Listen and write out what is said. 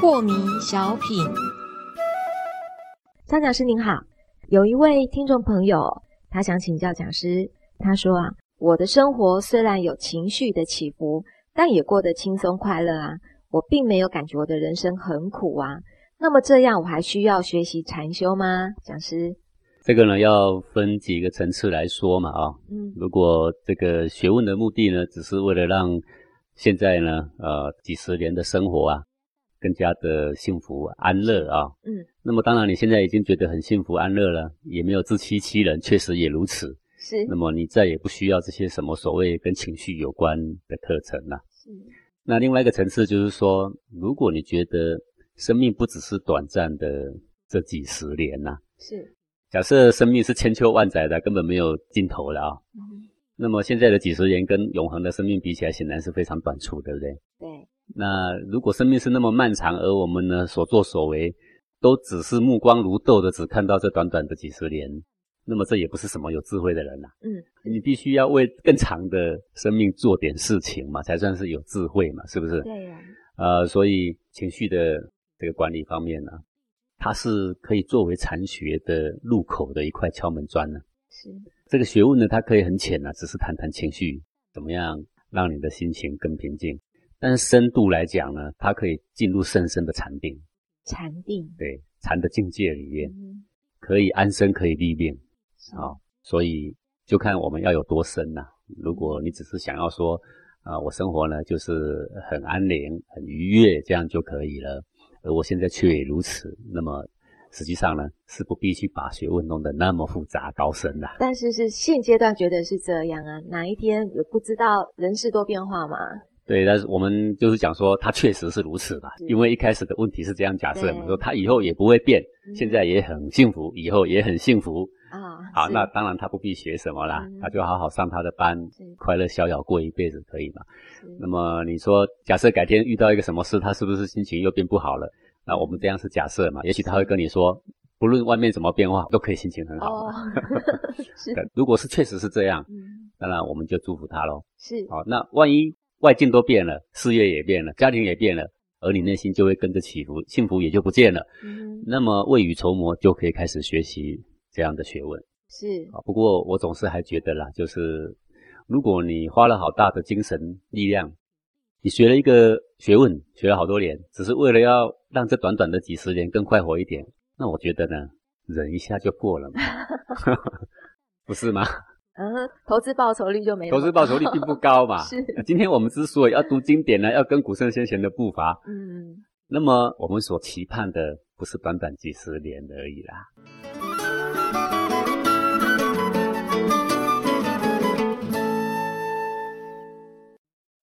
破迷小品，张讲师您好，有一位听众朋友，他想请教讲师，他说啊，我的生活虽然有情绪的起伏，但也过得轻松快乐啊，我并没有感觉我的人生很苦啊。那么这样，我还需要学习禅修吗？讲师，这个呢，要分几个层次来说嘛，啊，嗯，如果这个学问的目的呢，只是为了让现在呢，呃，几十年的生活啊，更加的幸福安乐啊，嗯，那么当然你现在已经觉得很幸福安乐了，也没有自欺欺人，确实也如此，是，那么你再也不需要这些什么所谓跟情绪有关的课程了，是，那另外一个层次就是说，如果你觉得生命不只是短暂的这几十年呐，是。假设生命是千秋万载的，根本没有尽头的啊。嗯。那么现在的几十年跟永恒的生命比起来，显然是非常短促，对不对？对。那如果生命是那么漫长，而我们呢所作所为都只是目光如豆的，只看到这短短的几十年，那么这也不是什么有智慧的人呐。嗯。你必须要为更长的生命做点事情嘛，才算是有智慧嘛，是不是？对呀。呃，所以情绪的。这个管理方面呢，它是可以作为禅学的入口的一块敲门砖呢。是这个学问呢，它可以很浅呢，只是谈谈情绪怎么样让你的心情更平静。但是深度来讲呢，它可以进入深深的禅定。禅定对禅的境界里面，可以安身，可以立命。好，所以就看我们要有多深呐。如果你只是想要说啊，我生活呢就是很安宁、很愉悦，这样就可以了。而我现在却也如此，那么实际上呢，是不必去把学问弄得那么复杂高深的。但是是现阶段觉得是这样啊，哪一天也不知道人事多变化嘛。对，但是我们就是讲说，它确实是如此吧，因为一开始的问题是这样假设嘛，说他以后也不会变，现在也很幸福，以后也很幸福啊。好，那当然他不必学什么啦，他就好好上他的班，快乐逍遥过一辈子可以嘛。那么你说，假设改天遇到一个什么事，他是不是心情又变不好了？那我们这样是假设嘛？也许他会跟你说，不论外面怎么变化，都可以心情很好。哦，是。如果是确实是这样，嗯，当然我们就祝福他喽。是。好，那万一外境都变了，事业也变了，家庭也变了，而你内心就会跟着起伏，幸福也就不见了。嗯。那么未雨绸缪，就可以开始学习这样的学问。是。啊，不过我总是还觉得啦，就是。如果你花了好大的精神力量，你学了一个学问，学了好多年，只是为了要让这短短的几十年更快活一点，那我觉得呢，忍一下就过了嘛，不是吗？嗯，投资报酬率就没投资报酬率并不高嘛。是。今天我们之所以要读经典呢，要跟古圣先贤的步伐，嗯，那么我们所期盼的不是短短几十年而已啦。